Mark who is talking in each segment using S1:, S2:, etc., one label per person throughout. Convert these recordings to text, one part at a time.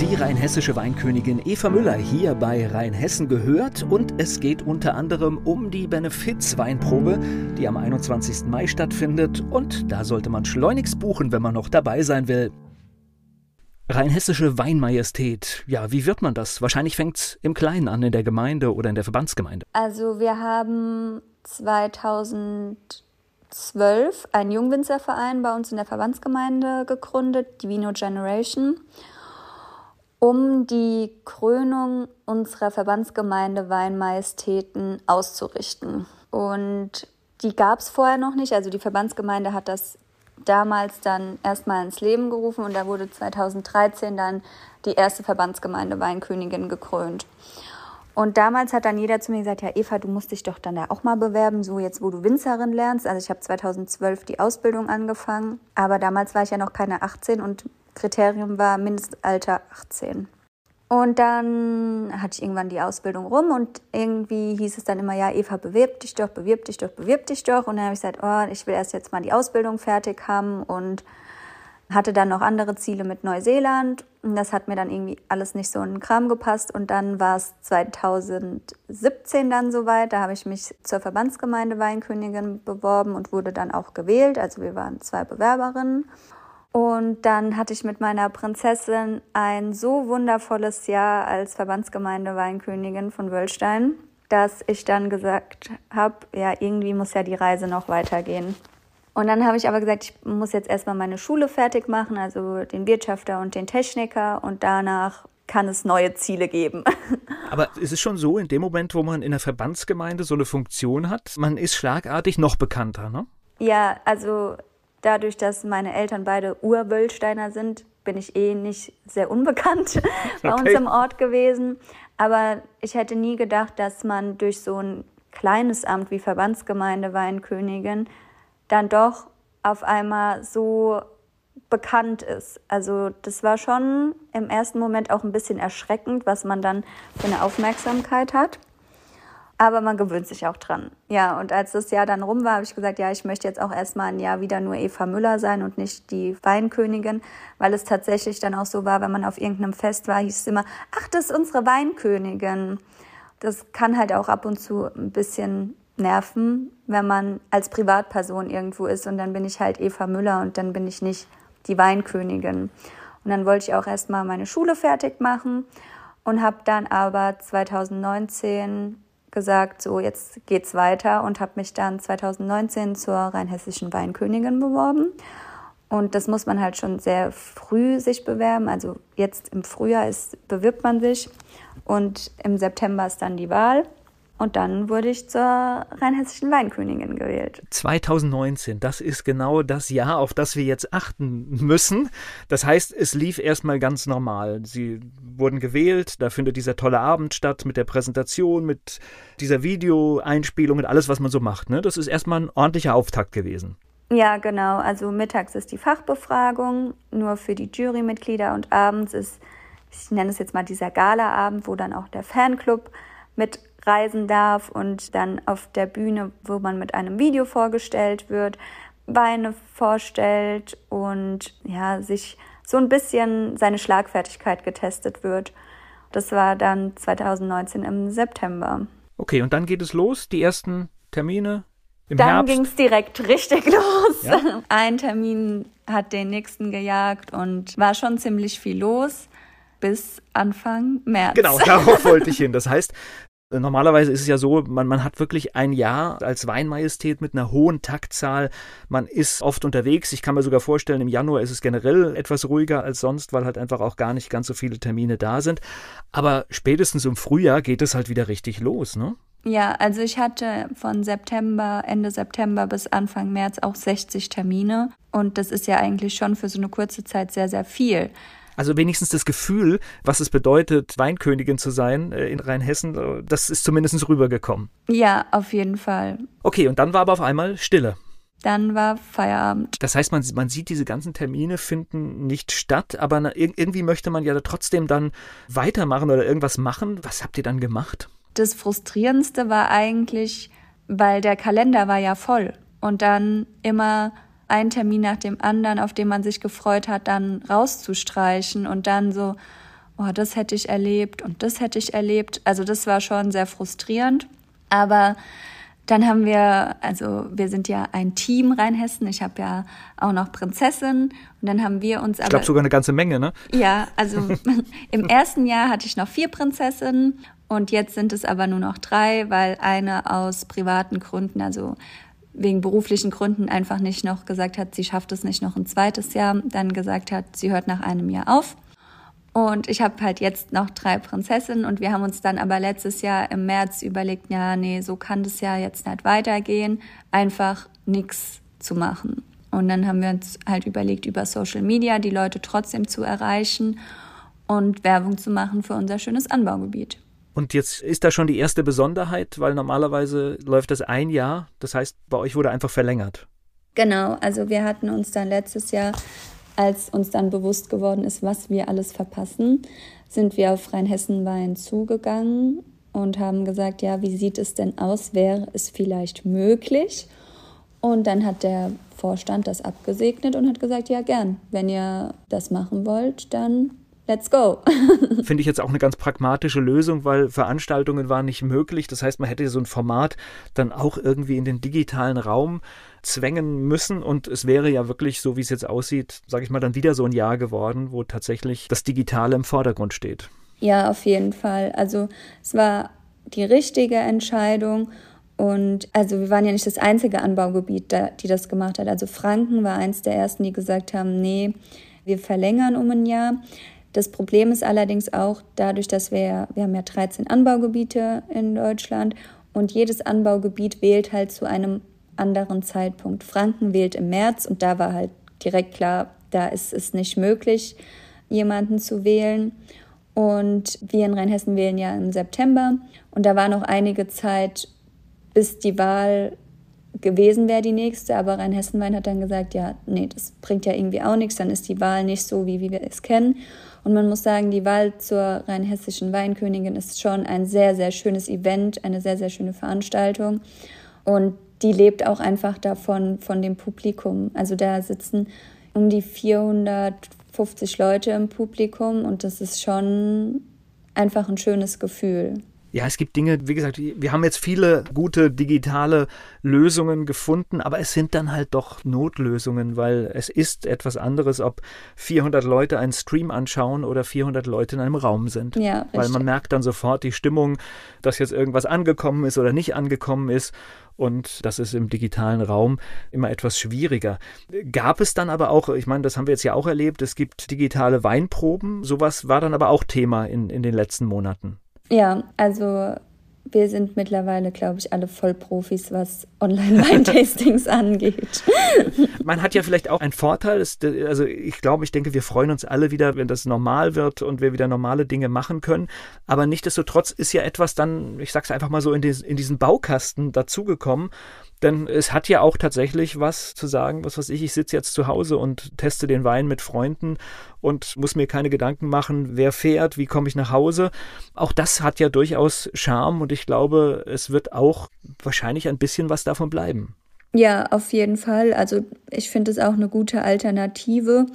S1: Die rheinhessische Weinkönigin Eva Müller hier bei Rheinhessen gehört und es geht unter anderem um die Benefiz-Weinprobe, die am 21. Mai stattfindet und da sollte man schleunigst buchen, wenn man noch dabei sein will. Rheinhessische Weinmajestät, ja, wie wird man das? Wahrscheinlich fängt es im Kleinen an, in der Gemeinde oder in der Verbandsgemeinde.
S2: Also wir haben 2012 einen Jungwinzerverein bei uns in der Verbandsgemeinde gegründet, die Vino Generation um die Krönung unserer Verbandsgemeinde Weinmajestäten auszurichten. Und die gab es vorher noch nicht. Also die Verbandsgemeinde hat das damals dann erstmal ins Leben gerufen und da wurde 2013 dann die erste Verbandsgemeinde Weinkönigin gekrönt. Und damals hat dann jeder zu mir gesagt, ja Eva, du musst dich doch dann da auch mal bewerben, so jetzt, wo du Winzerin lernst. Also ich habe 2012 die Ausbildung angefangen, aber damals war ich ja noch keine 18 und Kriterium war Mindestalter 18. Und dann hatte ich irgendwann die Ausbildung rum und irgendwie hieß es dann immer, ja, Eva, bewirb dich doch, bewirb dich doch, bewirb dich doch. Und dann habe ich gesagt, oh, ich will erst jetzt mal die Ausbildung fertig haben und hatte dann noch andere Ziele mit Neuseeland. Und das hat mir dann irgendwie alles nicht so in den Kram gepasst. Und dann war es 2017 dann soweit. Da habe ich mich zur Verbandsgemeinde Weinkönigin beworben und wurde dann auch gewählt. Also wir waren zwei Bewerberinnen. Und dann hatte ich mit meiner Prinzessin ein so wundervolles Jahr als Verbandsgemeinde Weinkönigin von Wöllstein, dass ich dann gesagt habe, ja, irgendwie muss ja die Reise noch weitergehen. Und dann habe ich aber gesagt, ich muss jetzt erstmal meine Schule fertig machen, also den Wirtschafter und den Techniker und danach kann es neue Ziele geben.
S1: Aber es ist schon so, in dem Moment, wo man in der Verbandsgemeinde so eine Funktion hat, man ist schlagartig noch bekannter, ne?
S2: Ja, also dadurch, dass meine Eltern beide Urwöllsteiner sind, bin ich eh nicht sehr unbekannt bei okay. uns im Ort gewesen. Aber ich hätte nie gedacht, dass man durch so ein kleines Amt wie Verbandsgemeinde Weinkönigin dann doch auf einmal so bekannt ist. Also das war schon im ersten Moment auch ein bisschen erschreckend, was man dann für eine Aufmerksamkeit hat aber man gewöhnt sich auch dran. Ja, und als das Jahr dann rum war, habe ich gesagt, ja, ich möchte jetzt auch erstmal ein Jahr wieder nur Eva Müller sein und nicht die Weinkönigin, weil es tatsächlich dann auch so war, wenn man auf irgendeinem Fest war, hieß es immer, ach, das ist unsere Weinkönigin. Das kann halt auch ab und zu ein bisschen nerven, wenn man als Privatperson irgendwo ist und dann bin ich halt Eva Müller und dann bin ich nicht die Weinkönigin. Und dann wollte ich auch erstmal meine Schule fertig machen und habe dann aber 2019 gesagt, so jetzt geht's weiter und habe mich dann 2019 zur rheinhessischen Weinkönigin beworben. Und das muss man halt schon sehr früh sich bewerben. Also jetzt im Frühjahr ist, bewirbt man sich und im September ist dann die Wahl. Und dann wurde ich zur rheinhessischen Weinkönigin gewählt.
S1: 2019, das ist genau das Jahr, auf das wir jetzt achten müssen. Das heißt, es lief erstmal ganz normal. Sie wurden gewählt, da findet dieser tolle Abend statt mit der Präsentation, mit dieser Videoeinspielung, mit alles, was man so macht. Ne? Das ist erstmal ein ordentlicher Auftakt gewesen.
S2: Ja, genau. Also mittags ist die Fachbefragung nur für die Jurymitglieder und abends ist, ich nenne es jetzt mal dieser Galaabend, wo dann auch der Fanclub mit reisen darf und dann auf der Bühne, wo man mit einem Video vorgestellt wird, Beine vorstellt und ja, sich so ein bisschen seine Schlagfertigkeit getestet wird. Das war dann 2019 im September.
S1: Okay, und dann geht es los, die ersten Termine im
S2: dann ging es direkt richtig los. Ja? Ein Termin hat den nächsten gejagt und war schon ziemlich viel los bis Anfang März.
S1: Genau, darauf wollte ich hin. Das heißt, Normalerweise ist es ja so, man, man hat wirklich ein Jahr als Weinmajestät mit einer hohen Taktzahl. Man ist oft unterwegs. Ich kann mir sogar vorstellen, im Januar ist es generell etwas ruhiger als sonst, weil halt einfach auch gar nicht ganz so viele Termine da sind. Aber spätestens im Frühjahr geht es halt wieder richtig los, ne?
S2: Ja, also ich hatte von September, Ende September bis Anfang März auch 60 Termine. Und das ist ja eigentlich schon für so eine kurze Zeit sehr, sehr viel.
S1: Also wenigstens das Gefühl, was es bedeutet, Weinkönigin zu sein äh, in Rheinhessen, äh, das ist zumindest rübergekommen.
S2: Ja, auf jeden Fall.
S1: Okay, und dann war aber auf einmal Stille.
S2: Dann war Feierabend.
S1: Das heißt, man, man sieht, diese ganzen Termine finden nicht statt, aber irgendwie möchte man ja trotzdem dann weitermachen oder irgendwas machen. Was habt ihr dann gemacht?
S2: Das Frustrierendste war eigentlich, weil der Kalender war ja voll und dann immer ein Termin nach dem anderen, auf den man sich gefreut hat, dann rauszustreichen und dann so, oh, das hätte ich erlebt und das hätte ich erlebt. Also das war schon sehr frustrierend. Aber dann haben wir, also wir sind ja ein Team Rheinhessen. Ich habe ja auch noch Prinzessin und dann haben wir uns.
S1: Ich glaube sogar eine ganze Menge, ne?
S2: Ja, also im ersten Jahr hatte ich noch vier Prinzessinnen und jetzt sind es aber nur noch drei, weil eine aus privaten Gründen, also wegen beruflichen Gründen einfach nicht noch gesagt hat, sie schafft es nicht noch ein zweites Jahr, dann gesagt hat, sie hört nach einem Jahr auf. Und ich habe halt jetzt noch drei Prinzessinnen und wir haben uns dann aber letztes Jahr im März überlegt, ja, nee, so kann das ja jetzt nicht weitergehen, einfach nichts zu machen. Und dann haben wir uns halt überlegt, über Social Media die Leute trotzdem zu erreichen und Werbung zu machen für unser schönes Anbaugebiet.
S1: Und jetzt ist da schon die erste Besonderheit, weil normalerweise läuft das ein Jahr. Das heißt, bei euch wurde einfach verlängert.
S2: Genau, also wir hatten uns dann letztes Jahr, als uns dann bewusst geworden ist, was wir alles verpassen, sind wir auf Rheinhessen-Wein zugegangen und haben gesagt, ja, wie sieht es denn aus? Wäre es vielleicht möglich? Und dann hat der Vorstand das abgesegnet und hat gesagt, ja, gern. Wenn ihr das machen wollt, dann let's go.
S1: Finde ich jetzt auch eine ganz pragmatische Lösung, weil Veranstaltungen waren nicht möglich. Das heißt, man hätte so ein Format dann auch irgendwie in den digitalen Raum zwängen müssen und es wäre ja wirklich, so wie es jetzt aussieht, sage ich mal, dann wieder so ein Jahr geworden, wo tatsächlich das Digitale im Vordergrund steht.
S2: Ja, auf jeden Fall. Also es war die richtige Entscheidung. Und also wir waren ja nicht das einzige Anbaugebiet, die das gemacht hat. Also Franken war eins der ersten, die gesagt haben, nee, wir verlängern um ein Jahr. Das Problem ist allerdings auch dadurch, dass wir, wir haben ja 13 Anbaugebiete in Deutschland und jedes Anbaugebiet wählt halt zu einem anderen Zeitpunkt. Franken wählt im März und da war halt direkt klar, da ist es nicht möglich, jemanden zu wählen. Und wir in Rheinhessen wählen ja im September und da war noch einige Zeit, bis die Wahl gewesen wäre, die nächste. Aber Rheinhessen-Wein hat dann gesagt, ja, nee, das bringt ja irgendwie auch nichts, dann ist die Wahl nicht so, wie, wie wir es kennen. Und man muss sagen, die Wahl zur rheinhessischen Weinkönigin ist schon ein sehr, sehr schönes Event, eine sehr, sehr schöne Veranstaltung. Und die lebt auch einfach davon, von dem Publikum. Also da sitzen um die 450 Leute im Publikum und das ist schon einfach ein schönes Gefühl.
S1: Ja, es gibt Dinge, wie gesagt, wir haben jetzt viele gute digitale Lösungen gefunden, aber es sind dann halt doch Notlösungen, weil es ist etwas anderes, ob 400 Leute einen Stream anschauen oder 400 Leute in einem Raum sind.
S2: Ja,
S1: richtig. Weil man merkt dann sofort die Stimmung, dass jetzt irgendwas angekommen ist oder nicht angekommen ist. Und das ist im digitalen Raum immer etwas schwieriger. Gab es dann aber auch, ich meine, das haben wir jetzt ja auch erlebt, es gibt digitale Weinproben. Sowas war dann aber auch Thema in, in den letzten Monaten.
S2: Ja, also wir sind mittlerweile, glaube ich, alle Vollprofis, was Online-Weintastings angeht.
S1: Man hat ja vielleicht auch einen Vorteil. Also ich glaube, ich denke, wir freuen uns alle wieder, wenn das normal wird und wir wieder normale Dinge machen können. Aber nichtsdestotrotz ist ja etwas dann, ich sage es einfach mal so, in, diesen Baukasten dazugekommen. Denn es hat ja auch tatsächlich was zu sagen, was weiß ich, ich sitze jetzt zu Hause und teste den Wein mit Freunden und muss mir keine Gedanken machen, wer fährt, wie komme ich nach Hause. Auch das hat ja durchaus Charme und ich glaube, es wird auch wahrscheinlich ein bisschen was davon bleiben.
S2: Ja, auf jeden Fall. Also ich finde es auch eine gute Alternative.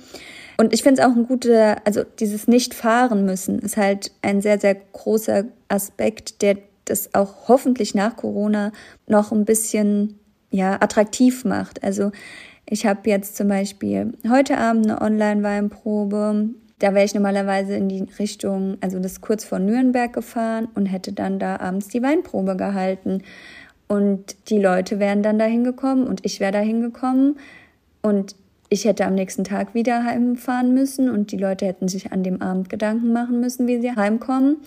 S2: Und ich finde es auch ein guter, also dieses Nicht-Fahren müssen ist halt ein sehr, sehr großer Aspekt, der das auch hoffentlich nach Corona noch ein bisschen ja, attraktiv macht. Also ich habe jetzt zum Beispiel heute Abend eine Online-Weinprobe da wäre ich normalerweise in die Richtung, also das kurz vor Nürnberg gefahren und hätte dann da abends die Weinprobe gehalten. Und die Leute wären dann da hingekommen und ich wäre da hingekommen. Und ich hätte am nächsten Tag wieder heimfahren müssen und die Leute hätten sich an dem Abend Gedanken machen müssen, wie sie heimkommen.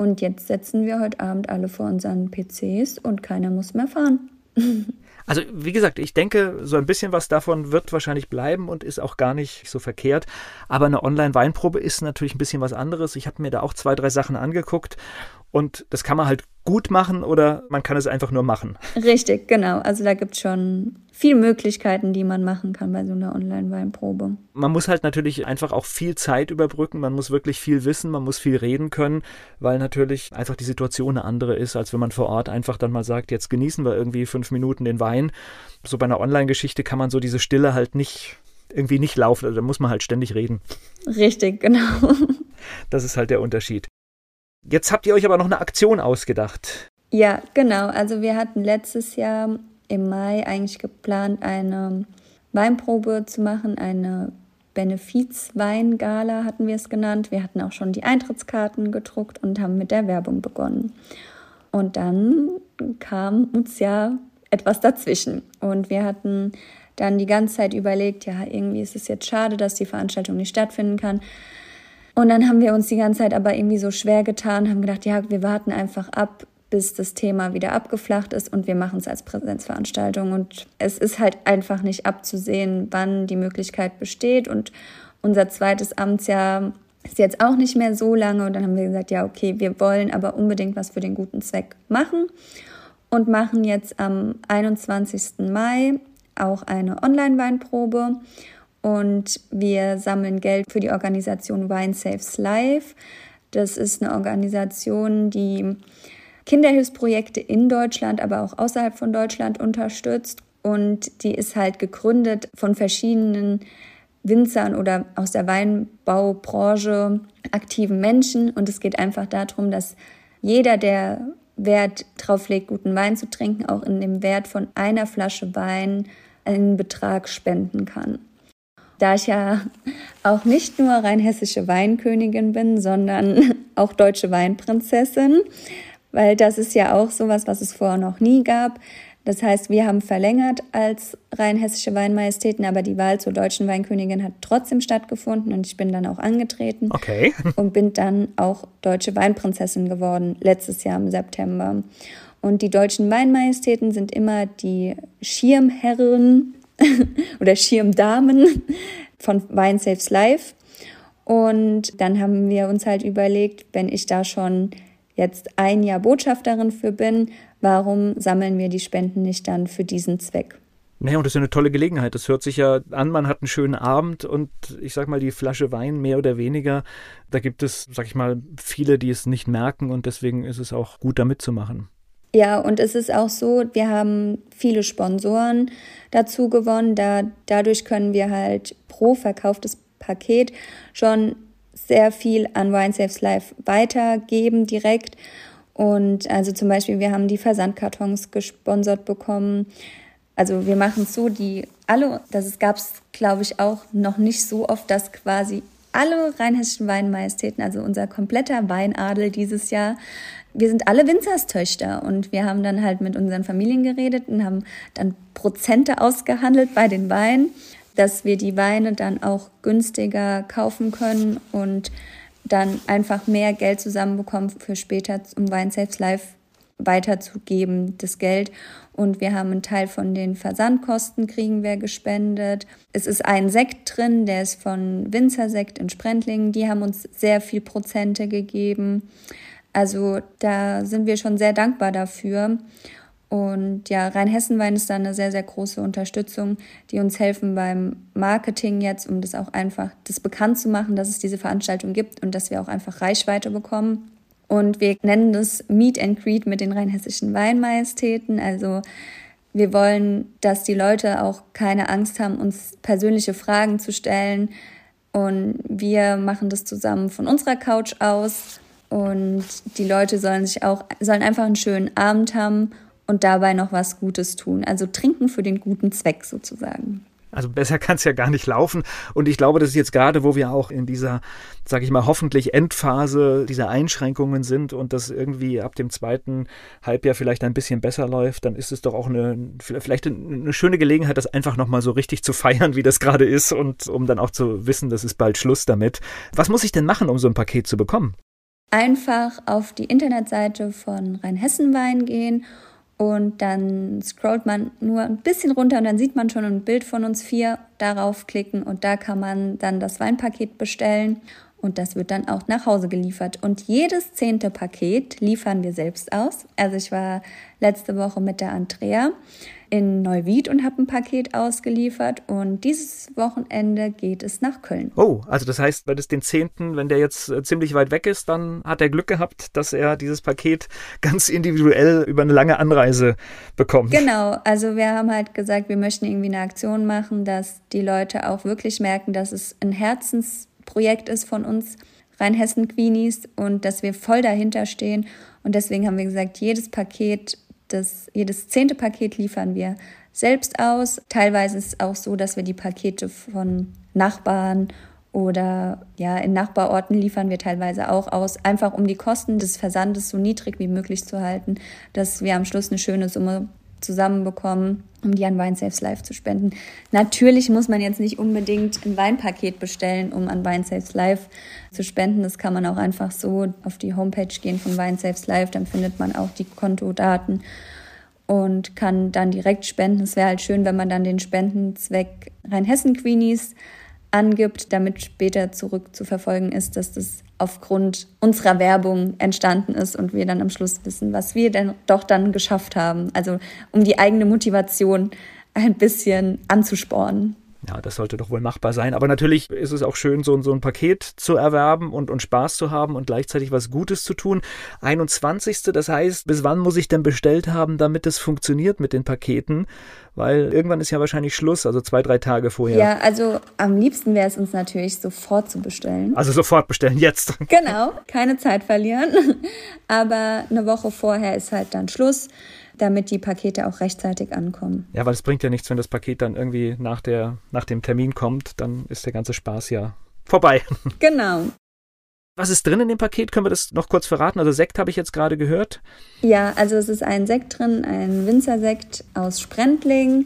S2: Und jetzt setzen wir heute Abend alle vor unseren PCs und keiner muss mehr fahren.
S1: Also wie gesagt, ich denke, so ein bisschen was davon wird wahrscheinlich bleiben und ist auch gar nicht so verkehrt. Aber eine Online-Weinprobe ist natürlich ein bisschen was anderes. Ich habe mir da auch zwei, drei Sachen angeguckt und das kann man halt gut machen oder man kann es einfach nur machen.
S2: Richtig, genau. Also da gibt es schon viele Möglichkeiten, die man machen kann bei so einer Online-Weinprobe.
S1: Man muss halt natürlich einfach auch viel Zeit überbrücken, man muss wirklich viel wissen, man muss viel reden können, weil natürlich einfach die Situation eine andere ist, als wenn man vor Ort einfach dann mal sagt, jetzt genießen wir irgendwie fünf Minuten den Wein. So bei einer Online-Geschichte kann man so diese Stille halt nicht irgendwie nicht laufen, also da muss man halt ständig reden.
S2: Richtig, genau.
S1: Das ist halt der Unterschied. Jetzt habt ihr euch aber noch eine Aktion ausgedacht.
S2: Ja, genau. Also wir hatten letztes Jahr im Mai eigentlich geplant, eine Weinprobe zu machen, eine Benefizweingala hatten wir es genannt. Wir hatten auch schon die Eintrittskarten gedruckt und haben mit der Werbung begonnen. Und dann kam uns ja etwas dazwischen. Und wir hatten dann die ganze Zeit überlegt, ja, irgendwie ist es jetzt schade, dass die Veranstaltung nicht stattfinden kann. Und dann haben wir uns die ganze Zeit aber irgendwie so schwer getan, haben gedacht, ja, wir warten einfach ab, bis das Thema wieder abgeflacht ist und wir machen es als Präsenzveranstaltung. Und es ist halt einfach nicht abzusehen, wann die Möglichkeit besteht. Und unser zweites Amtsjahr ist jetzt auch nicht mehr so lange. Und dann haben wir gesagt, ja, okay, wir wollen aber unbedingt was für den guten Zweck machen und machen jetzt am 21. Mai auch eine Online-Weinprobe und wir sammeln Geld für die Organisation Wine Saves Life. Das ist eine Organisation, die Kinderhilfsprojekte in Deutschland, aber auch außerhalb von Deutschland unterstützt. Und die ist halt gegründet von verschiedenen Winzern oder aus der Weinbaubranche aktiven Menschen. Und es geht einfach darum, dass jeder, der Wert drauf legt, guten Wein zu trinken, auch in dem Wert von einer Flasche Wein einen Betrag spenden kann da ich ja auch nicht nur rein hessische Weinkönigin bin, sondern auch deutsche Weinprinzessin, weil das ist ja auch sowas, was es vorher noch nie gab. Das heißt, wir haben verlängert als rein hessische Weinmajestäten, aber die Wahl zur deutschen Weinkönigin hat trotzdem stattgefunden und ich bin dann auch angetreten.
S1: Okay.
S2: Und bin dann auch deutsche Weinprinzessin geworden, letztes Jahr im September. Und die deutschen Weinmajestäten sind immer die Schirmherren oder Schirmdamen von Wine Saves Life. Und dann haben wir uns halt überlegt, wenn ich da schon jetzt ein Jahr Botschafterin für bin, warum sammeln wir die Spenden nicht dann für diesen Zweck?
S1: Naja, und das ist ja eine tolle Gelegenheit. Das hört sich ja an, man hat einen schönen Abend und ich sag mal, die Flasche Wein mehr oder weniger, da gibt es, sag ich mal, viele, die es nicht merken und deswegen ist es auch gut, da mitzumachen.
S2: Ja, und es ist auch so, wir haben viele Sponsoren dazu gewonnen. Da, dadurch können wir halt pro verkauftes Paket schon sehr viel an Wine Saves Life weitergeben direkt. Und also zum Beispiel, wir haben die Versandkartons gesponsert bekommen. Also wir machen es so, die alle, das gab es, glaube ich, auch noch nicht so oft, dass quasi alle rheinhessischen Weinmajestäten, also unser kompletter Weinadel dieses Jahr, wir sind alle Winzerstöchter und wir haben dann halt mit unseren Familien geredet und haben dann Prozente ausgehandelt bei den Weinen, dass wir die Weine dann auch günstiger kaufen können und dann einfach mehr Geld zusammenbekommen für später, um Wine Saves Life weiterzugeben, das Geld. Und wir haben einen Teil von den Versandkosten kriegen wir gespendet. Es ist ein Sekt drin, der ist von Winzersekt in Sprendlingen. Die haben uns sehr viel Prozente gegeben. Also da sind wir schon sehr dankbar dafür. Und ja, Rheinhessenwein ist da eine sehr, sehr große Unterstützung, die uns helfen beim Marketing jetzt, um das auch einfach das bekannt zu machen, dass es diese Veranstaltung gibt und dass wir auch einfach Reichweite bekommen. Und wir nennen das Meet and Greet mit den rheinhessischen Weinmajestäten. Also wir wollen, dass die Leute auch keine Angst haben, uns persönliche Fragen zu stellen. Und wir machen das zusammen von unserer Couch aus und die Leute sollen sich auch, sollen einfach einen schönen Abend haben und dabei noch was Gutes tun. Also trinken für den guten Zweck sozusagen.
S1: Also besser kann es ja gar nicht laufen. Und ich glaube, das ist jetzt gerade, wo wir auch in dieser, sage ich mal, hoffentlich Endphase dieser Einschränkungen sind und das irgendwie ab dem zweiten Halbjahr vielleicht ein bisschen besser läuft, dann ist es doch auch eine, vielleicht eine schöne Gelegenheit, das einfach nochmal so richtig zu feiern, wie das gerade ist und um dann auch zu wissen, das ist bald Schluss damit. Was muss ich denn machen, um so ein Paket zu bekommen?
S2: Einfach auf die Internetseite von Rheinhessen-Wein gehen und dann scrollt man nur ein bisschen runter und dann sieht man schon ein Bild von uns vier. Darauf klicken und da kann man dann das Weinpaket bestellen und das wird dann auch nach Hause geliefert. Und jedes zehnte Paket liefern wir selbst aus. Also ich war letzte Woche mit der Andrea in Neuwied und habe ein Paket ausgeliefert und dieses Wochenende geht es nach Köln.
S1: Oh, also das heißt, wenn es den 10., wenn der jetzt äh, ziemlich weit weg ist, dann hat er Glück gehabt, dass er dieses Paket ganz individuell über eine lange Anreise bekommt.
S2: Genau, also wir haben halt gesagt, wir möchten irgendwie eine Aktion machen, dass die Leute auch wirklich merken, dass es ein Herzensprojekt ist von uns. Rheinhessen-Queenies und dass wir voll dahinter stehen. Und deswegen haben wir gesagt, jedes Paket das, jedes zehnte Paket liefern wir selbst aus. Teilweise ist es auch so, dass wir die Pakete von Nachbarn oder ja, in Nachbarorten liefern wir teilweise auch aus, einfach um die Kosten des Versandes so niedrig wie möglich zu halten, dass wir am Schluss eine schöne Summe zusammenbekommen, um die an Wine Saves Life zu spenden. Natürlich muss man jetzt nicht unbedingt ein Weinpaket bestellen, um an Wine Saves Life zu spenden. Das kann man auch einfach so auf die Homepage gehen von Wine Saves Life, dann findet man auch die Kontodaten und kann dann direkt spenden. Es wäre halt schön, wenn man dann den Spendenzweck Rheinhessen Queenies angibt, damit später zurück zu verfolgen ist, dass das aufgrund unserer Werbung entstanden ist und wir dann am Schluss wissen, was wir denn doch dann geschafft haben. Also um die eigene Motivation ein bisschen anzuspornen.
S1: Ja, das sollte doch wohl machbar sein. Aber natürlich ist es auch schön, so, so ein Paket zu erwerben und, und Spaß zu haben und gleichzeitig was Gutes zu tun. 21. Das heißt, bis wann muss ich denn bestellt haben, damit es funktioniert mit den Paketen? Weil irgendwann ist ja wahrscheinlich Schluss, also zwei, drei Tage vorher.
S2: Ja, also am liebsten wäre es uns natürlich sofort zu bestellen.
S1: Also sofort bestellen, jetzt.
S2: Genau, keine Zeit verlieren. Aber eine Woche vorher ist halt dann Schluss damit die Pakete auch rechtzeitig ankommen.
S1: Ja, weil es bringt ja nichts, wenn das Paket dann irgendwie nach, der, nach dem Termin kommt, dann ist der ganze Spaß ja vorbei.
S2: Genau.
S1: Was ist drin in dem Paket? Können wir das noch kurz verraten? Also Sekt habe ich jetzt gerade gehört.
S2: Ja, also es ist ein Sekt drin, ein Winzersekt aus Sprendling.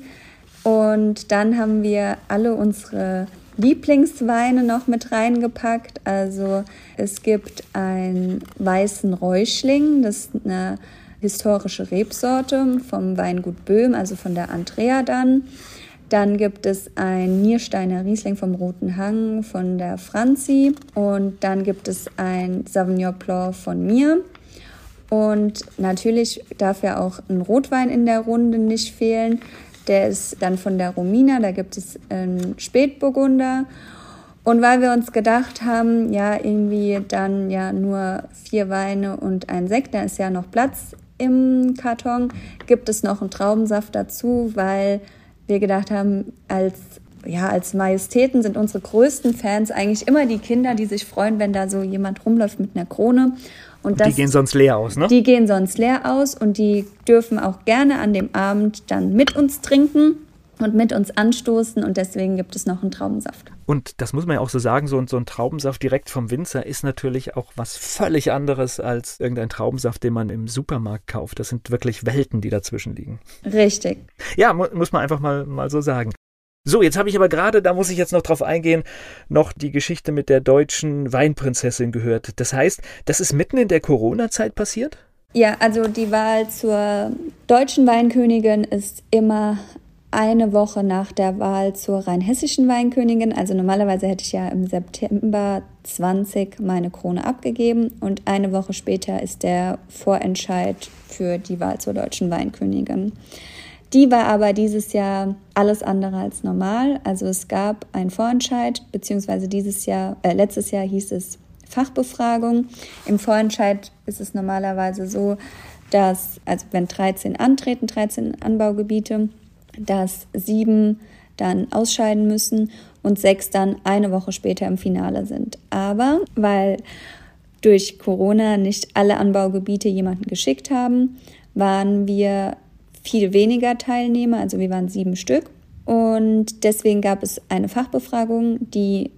S2: Und dann haben wir alle unsere Lieblingsweine noch mit reingepackt. Also es gibt einen weißen Räuschling, das ist eine historische Rebsorte vom Weingut Böhm, also von der Andrea dann. Dann gibt es ein Niersteiner Riesling vom Roten Hang von der Franzi. Und dann gibt es ein Sauvignon Blanc von mir. Und natürlich darf ja auch ein Rotwein in der Runde nicht fehlen. Der ist dann von der Romina, da gibt es einen Spätburgunder. Und weil wir uns gedacht haben, ja, irgendwie dann ja nur vier Weine und ein Sekt, da ist ja noch Platz im Karton, gibt es noch einen Traubensaft dazu, weil wir gedacht haben, als ja, als Majestäten sind unsere größten Fans eigentlich immer die Kinder, die sich freuen, wenn da so jemand rumläuft mit einer Krone.
S1: Und, das, die gehen sonst leer aus, ne?
S2: Die gehen sonst leer aus und die dürfen auch gerne an dem Abend dann mit uns trinken und mit uns anstoßen und deswegen gibt es noch einen Traubensaft.
S1: Und das muss man ja auch so sagen, so, so ein Traubensaft direkt vom Winzer ist natürlich auch was völlig anderes als irgendein Traubensaft, den man im Supermarkt kauft. Das sind wirklich Welten, die dazwischen liegen.
S2: Richtig.
S1: Ja, mu muss man einfach mal, mal so sagen. So, jetzt habe ich aber gerade, da muss ich jetzt noch drauf eingehen, noch die Geschichte mit der deutschen Weinprinzessin gehört. Das heißt, das ist mitten in der Corona-Zeit passiert?
S2: Ja, also die Wahl zur deutschen Weinkönigin ist immer eine Woche nach der Wahl zur rheinhessischen Weinkönigin. Also normalerweise hätte ich ja im September 20 meine Krone abgegeben und eine Woche später ist der Vorentscheid für die Wahl zur deutschen Weinkönigin. Die war aber dieses Jahr alles andere als normal. Also es gab einen Vorentscheid, beziehungsweise dieses Jahr, äh, letztes Jahr hieß es Fachbefragung. Im Vorentscheid ist es normalerweise so, dass, also wenn 13 antreten, 13 Anbaugebiete, dass sieben dann ausscheiden müssen und sechs dann eine Woche später im Finale sind. Aber weil durch Corona nicht alle Anbaugebiete jemanden geschickt haben, waren wir viel weniger Teilnehmer, also wir waren sieben Stück Und deswegen gab es eine Fachbefragung, die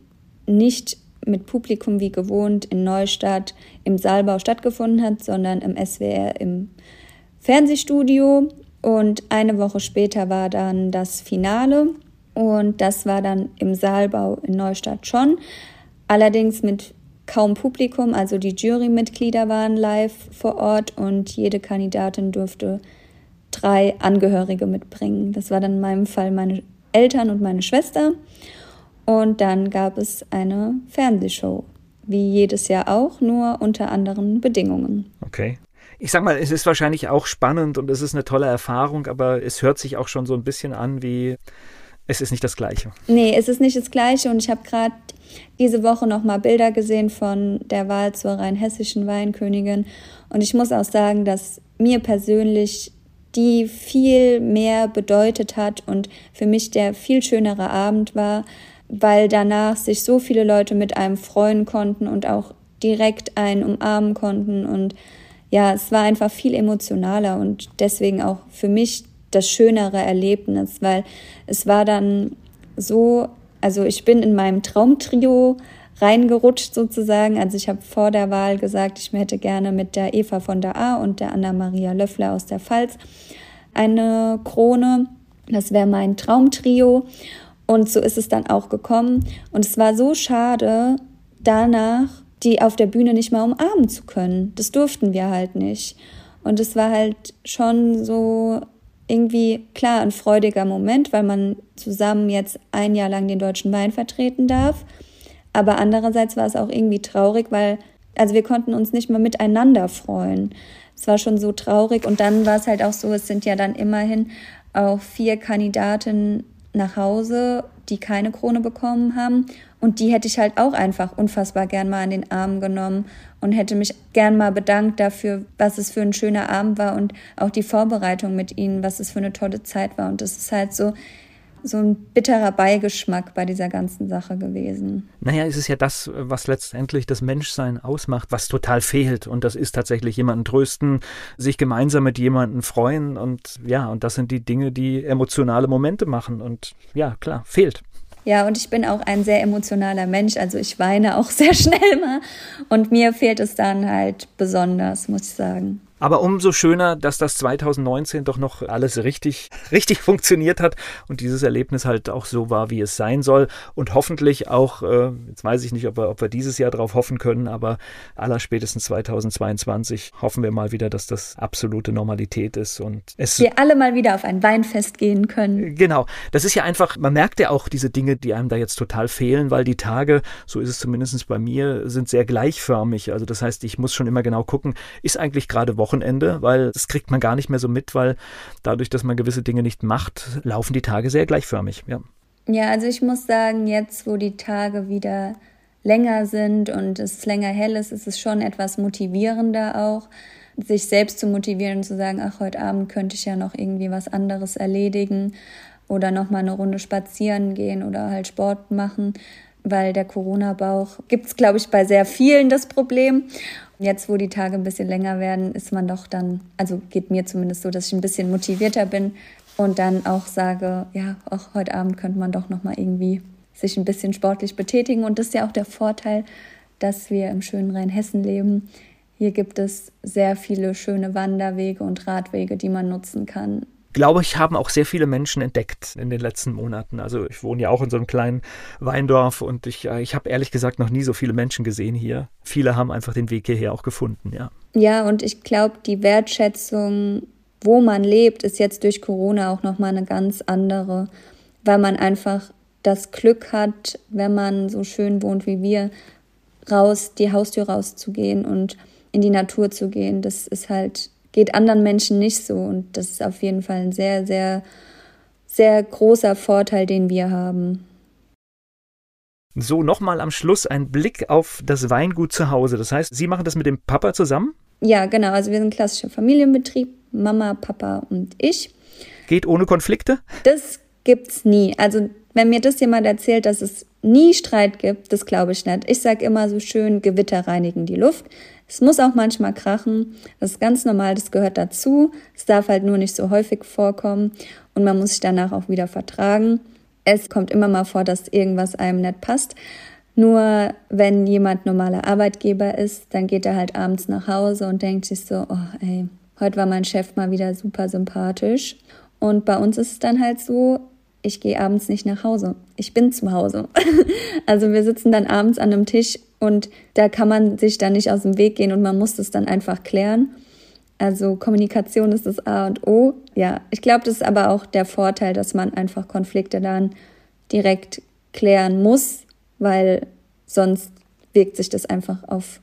S2: nicht mit Publikum wie gewohnt in Neustadt im Saalbau stattgefunden hat, sondern im SWR im Fernsehstudio. Und eine Woche später war dann das Finale. Und das war dann im Saalbau in Neustadt schon. Allerdings mit kaum Publikum, also die Jurymitglieder waren live vor Ort und jede Kandidatin durfte drei Angehörige mitbringen. Das war dann in meinem Fall meine Eltern und meine Schwester. Und dann gab es eine Fernsehshow, wie jedes Jahr auch, nur unter anderen Bedingungen.
S1: Okay. Ich sag mal, es ist wahrscheinlich auch spannend und es ist eine tolle Erfahrung, aber es hört sich auch schon so ein bisschen an wie, es ist nicht das Gleiche.
S2: Nee, es ist nicht das Gleiche und ich habe gerade diese Woche nochmal Bilder gesehen von der Wahl zur rheinhessischen Weinkönigin und ich muss auch sagen, dass mir persönlich die viel mehr bedeutet hat und für mich der viel schönere Abend war, weil danach sich so viele Leute mit einem freuen konnten und auch direkt einen umarmen konnten und ja, es war einfach viel emotionaler und deswegen auch für mich das schönere Erlebnis, weil es war dann so, also ich bin in meinem Traumtrio reingerutscht sozusagen. Also ich habe vor der Wahl gesagt, ich hätte gerne mit der Eva von der A und der Anna-Maria Löffler aus der Pfalz eine Krone. Das wäre mein Traumtrio. Und so ist es dann auch gekommen. Und es war so schade, danach die auf der Bühne nicht mal umarmen zu können. Das durften wir halt nicht. Und es war halt schon so irgendwie klar ein freudiger Moment, weil man zusammen jetzt ein Jahr lang den deutschen Wein vertreten darf. Aber andererseits war es auch irgendwie traurig, weil also wir konnten uns nicht mal miteinander freuen. Es war schon so traurig und dann war es halt auch so, es sind ja dann immerhin auch vier Kandidaten nach Hause, die keine Krone bekommen haben. Und die hätte ich halt auch einfach unfassbar gern mal in den Arm genommen und hätte mich gern mal bedankt dafür, was es für ein schöner Abend war und auch die Vorbereitung mit ihnen, was es für eine tolle Zeit war. Und das ist halt so, so ein bitterer Beigeschmack bei dieser ganzen Sache gewesen.
S1: Naja, es ist ja das, was letztendlich das Menschsein ausmacht, was total fehlt. Und das ist tatsächlich jemanden trösten, sich gemeinsam mit jemandem freuen. Und ja, und das sind die Dinge, die emotionale Momente machen. Und ja, klar, fehlt.
S2: Ja, und ich bin auch ein sehr emotionaler Mensch, also ich weine auch sehr schnell mal und mir fehlt es dann halt besonders, muss ich sagen.
S1: Aber umso schöner, dass das 2019 doch noch alles richtig, richtig funktioniert hat und dieses Erlebnis halt auch so war, wie es sein soll. Und hoffentlich auch, äh, jetzt weiß ich nicht, ob wir, ob wir dieses Jahr darauf hoffen können, aber aller spätestens 2022 hoffen wir mal wieder, dass das absolute Normalität ist und es.
S2: Wir alle mal wieder auf ein Weinfest gehen können.
S1: Genau. Das ist ja einfach, man merkt ja auch diese Dinge, die einem da jetzt total fehlen, weil die Tage, so ist es zumindest bei mir, sind sehr gleichförmig. Also das heißt, ich muss schon immer genau gucken, ist eigentlich gerade Woche Wochenende, weil das kriegt man gar nicht mehr so mit, weil dadurch, dass man gewisse Dinge nicht macht, laufen die Tage sehr gleichförmig. Ja,
S2: ja also ich muss sagen, jetzt, wo die Tage wieder länger sind und es länger hell ist, ist es schon etwas motivierender auch, sich selbst zu motivieren und zu sagen, ach, heute Abend könnte ich ja noch irgendwie was anderes erledigen oder noch mal eine Runde spazieren gehen oder halt Sport machen, weil der Corona-Bauch gibt es, glaube ich, bei sehr vielen das Problem. Jetzt, wo die Tage ein bisschen länger werden, ist man doch dann, also geht mir zumindest so, dass ich ein bisschen motivierter bin und dann auch sage, ja, auch heute Abend könnte man doch noch mal irgendwie sich ein bisschen sportlich betätigen. Und das ist ja auch der Vorteil, dass wir im schönen Rheinhessen leben. Hier gibt es sehr viele schöne Wanderwege und Radwege, die man nutzen kann
S1: glaube ich, haben auch sehr viele Menschen entdeckt in den letzten Monaten. Also ich wohne ja auch in so einem kleinen Weindorf und ich, äh, ich habe ehrlich gesagt noch nie so viele Menschen gesehen hier. Viele haben einfach den Weg hierher auch gefunden, ja.
S2: Ja, und ich glaube, die Wertschätzung, wo man lebt, ist jetzt durch Corona auch nochmal eine ganz andere, weil man einfach das Glück hat, wenn man so schön wohnt wie wir, raus, die Haustür rauszugehen und in die Natur zu gehen. Das ist halt geht anderen Menschen nicht so. Und das ist auf jeden Fall ein sehr, sehr, sehr großer Vorteil, den wir haben.
S1: So, nochmal am Schluss ein Blick auf das Weingut zu Hause. Das heißt, Sie machen das mit dem Papa zusammen?
S2: Ja, genau. Also wir sind ein klassischer Familienbetrieb. Mama, Papa und ich.
S1: Geht ohne Konflikte?
S2: Das gibt's nie. Also wenn mir das jemand erzählt, dass es nie Streit gibt, das glaube ich nicht. Ich sage immer so schön, Gewitter reinigen die Luft. Es muss auch manchmal krachen. Das ist ganz normal, das gehört dazu. Es darf halt nur nicht so häufig vorkommen und man muss sich danach auch wieder vertragen. Es kommt immer mal vor, dass irgendwas einem nicht passt. Nur wenn jemand normaler Arbeitgeber ist, dann geht er halt abends nach Hause und denkt sich so, oh ey, heute war mein Chef mal wieder super sympathisch. Und bei uns ist es dann halt so, ich gehe abends nicht nach Hause. Ich bin zu Hause. also wir sitzen dann abends an einem Tisch und da kann man sich dann nicht aus dem Weg gehen und man muss das dann einfach klären. Also Kommunikation ist das A und O. Ja, ich glaube, das ist aber auch der Vorteil, dass man einfach Konflikte dann direkt klären muss, weil sonst wirkt sich das einfach auf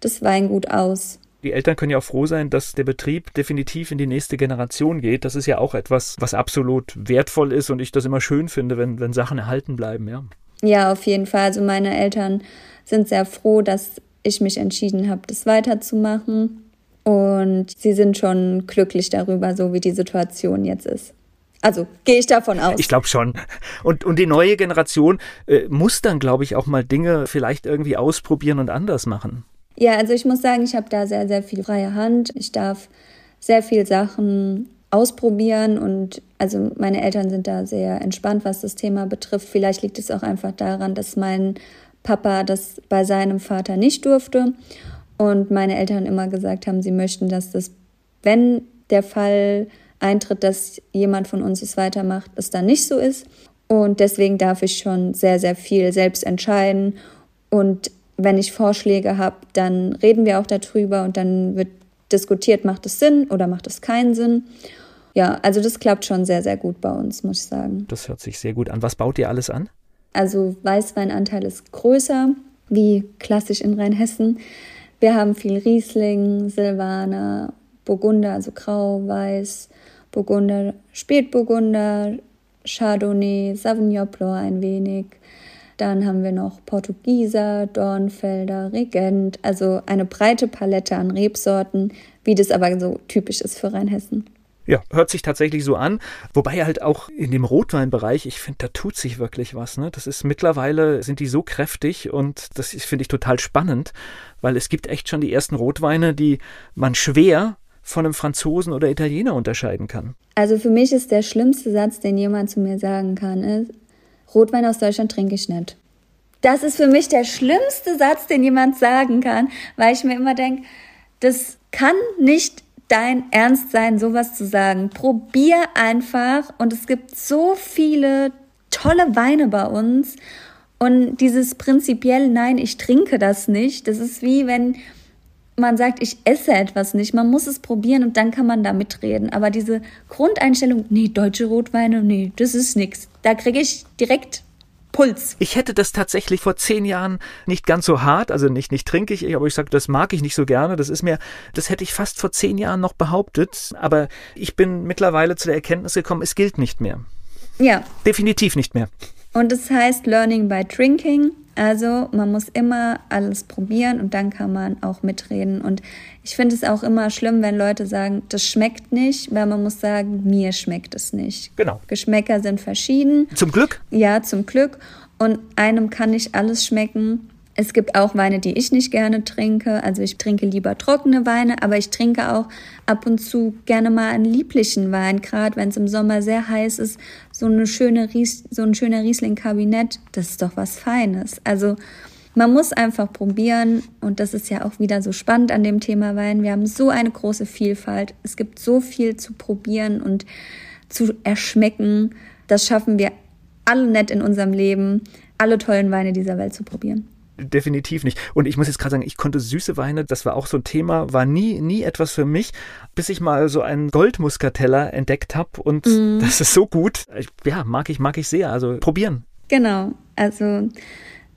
S2: das Weingut aus.
S1: Die Eltern können ja auch froh sein, dass der Betrieb definitiv in die nächste Generation geht. Das ist ja auch etwas, was absolut wertvoll ist und ich das immer schön finde, wenn, wenn Sachen erhalten bleiben, ja.
S2: Ja, auf jeden Fall. Also meine Eltern sind sehr froh, dass ich mich entschieden habe, das weiterzumachen. Und sie sind schon glücklich darüber, so wie die Situation jetzt ist. Also gehe ich davon aus.
S1: Ich glaube schon. Und, und die neue Generation äh, muss dann, glaube ich, auch mal Dinge vielleicht irgendwie ausprobieren und anders machen.
S2: Ja, also ich muss sagen, ich habe da sehr, sehr viel freie Hand. Ich darf sehr viel Sachen ausprobieren und also meine Eltern sind da sehr entspannt, was das Thema betrifft. Vielleicht liegt es auch einfach daran, dass mein Papa das bei seinem Vater nicht durfte und meine Eltern immer gesagt haben, sie möchten, dass das, wenn der Fall eintritt, dass jemand von uns es weitermacht, es dann nicht so ist. Und deswegen darf ich schon sehr, sehr viel selbst entscheiden und wenn ich Vorschläge habe, dann reden wir auch darüber und dann wird diskutiert, macht es Sinn oder macht es keinen Sinn. Ja, also das klappt schon sehr, sehr gut bei uns, muss ich sagen.
S1: Das hört sich sehr gut an. Was baut ihr alles an?
S2: Also Weißweinanteil ist größer, wie klassisch in Rheinhessen. Wir haben viel Riesling, Silvaner, Burgunder, also Grau, Weiß, Burgunder, Spätburgunder, Chardonnay, Sauvignon Blanc ein wenig, dann haben wir noch Portugieser, Dornfelder, Regent, also eine breite Palette an Rebsorten, wie das aber so typisch ist für Rheinhessen.
S1: Ja, hört sich tatsächlich so an. Wobei halt auch in dem Rotweinbereich, ich finde, da tut sich wirklich was. Ne? Das ist mittlerweile, sind die so kräftig und das finde ich total spannend, weil es gibt echt schon die ersten Rotweine, die man schwer von einem Franzosen oder Italiener unterscheiden kann.
S2: Also für mich ist der schlimmste Satz, den jemand zu mir sagen kann, ist, Rotwein aus Deutschland trinke ich nicht. Das ist für mich der schlimmste Satz, den jemand sagen kann, weil ich mir immer denke, das kann nicht dein Ernst sein, sowas zu sagen. Probier einfach und es gibt so viele tolle Weine bei uns und dieses prinzipiell, nein, ich trinke das nicht, das ist wie wenn man sagt, ich esse etwas nicht. Man muss es probieren und dann kann man da mitreden. Aber diese Grundeinstellung, nee, deutsche Rotweine, nee, das ist nichts. Da kriege ich direkt Puls.
S1: Ich hätte das tatsächlich vor zehn Jahren nicht ganz so hart, also nicht, nicht trinke ich, aber ich sage, das mag ich nicht so gerne. Das ist mir, das hätte ich fast vor zehn Jahren noch behauptet. Aber ich bin mittlerweile zu der Erkenntnis gekommen, es gilt nicht mehr.
S2: Ja.
S1: Definitiv nicht mehr.
S2: Und es heißt Learning by Drinking. Also man muss immer alles probieren und dann kann man auch mitreden. Und ich finde es auch immer schlimm, wenn Leute sagen, das schmeckt nicht, weil man muss sagen, mir schmeckt es nicht.
S1: Genau.
S2: Geschmäcker sind verschieden.
S1: Zum Glück?
S2: Ja, zum Glück. Und einem kann nicht alles schmecken. Es gibt auch Weine, die ich nicht gerne trinke. Also ich trinke lieber trockene Weine, aber ich trinke auch ab und zu gerne mal einen lieblichen Wein, gerade wenn es im Sommer sehr heiß ist. So, eine schöne Ries so ein schöner Riesling-Kabinett, das ist doch was Feines. Also man muss einfach probieren und das ist ja auch wieder so spannend an dem Thema Wein. Wir haben so eine große Vielfalt. Es gibt so viel zu probieren und zu erschmecken. Das schaffen wir alle nett in unserem Leben, alle tollen Weine dieser Welt zu probieren
S1: definitiv nicht. Und ich muss jetzt gerade sagen, ich konnte süße Weine, das war auch so ein Thema, war nie, nie etwas für mich, bis ich mal so einen Goldmuskateller entdeckt habe und mm. das ist so gut. Ja, mag ich, mag ich sehr. Also probieren.
S2: Genau. Also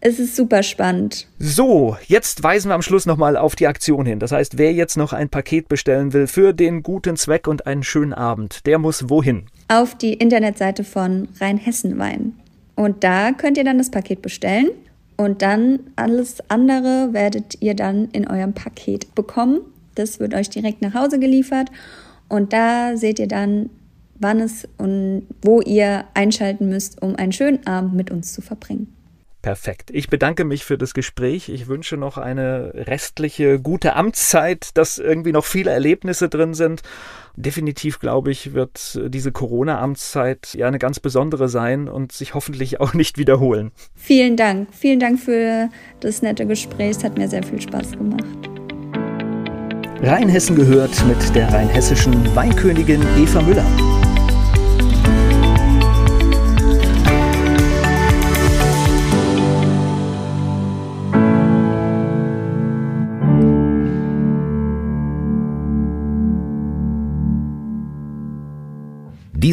S2: es ist super spannend.
S1: So, jetzt weisen wir am Schluss nochmal auf die Aktion hin. Das heißt, wer jetzt noch ein Paket bestellen will für den guten Zweck und einen schönen Abend, der muss wohin?
S2: Auf die Internetseite von Rheinhessenwein. Und da könnt ihr dann das Paket bestellen. Und dann alles andere werdet ihr dann in eurem Paket bekommen. Das wird euch direkt nach Hause geliefert. Und da seht ihr dann, wann es und wo ihr einschalten müsst, um einen schönen Abend mit uns zu verbringen.
S1: Perfekt. Ich bedanke mich für das Gespräch. Ich wünsche noch eine restliche gute Amtszeit, dass irgendwie noch viele Erlebnisse drin sind. Definitiv, glaube ich, wird diese Corona-Amtszeit ja eine ganz besondere sein und sich hoffentlich auch nicht wiederholen.
S2: Vielen Dank. Vielen Dank für das nette Gespräch. Es hat mir sehr viel Spaß gemacht.
S1: Rheinhessen gehört mit der rheinhessischen Weinkönigin Eva Müller.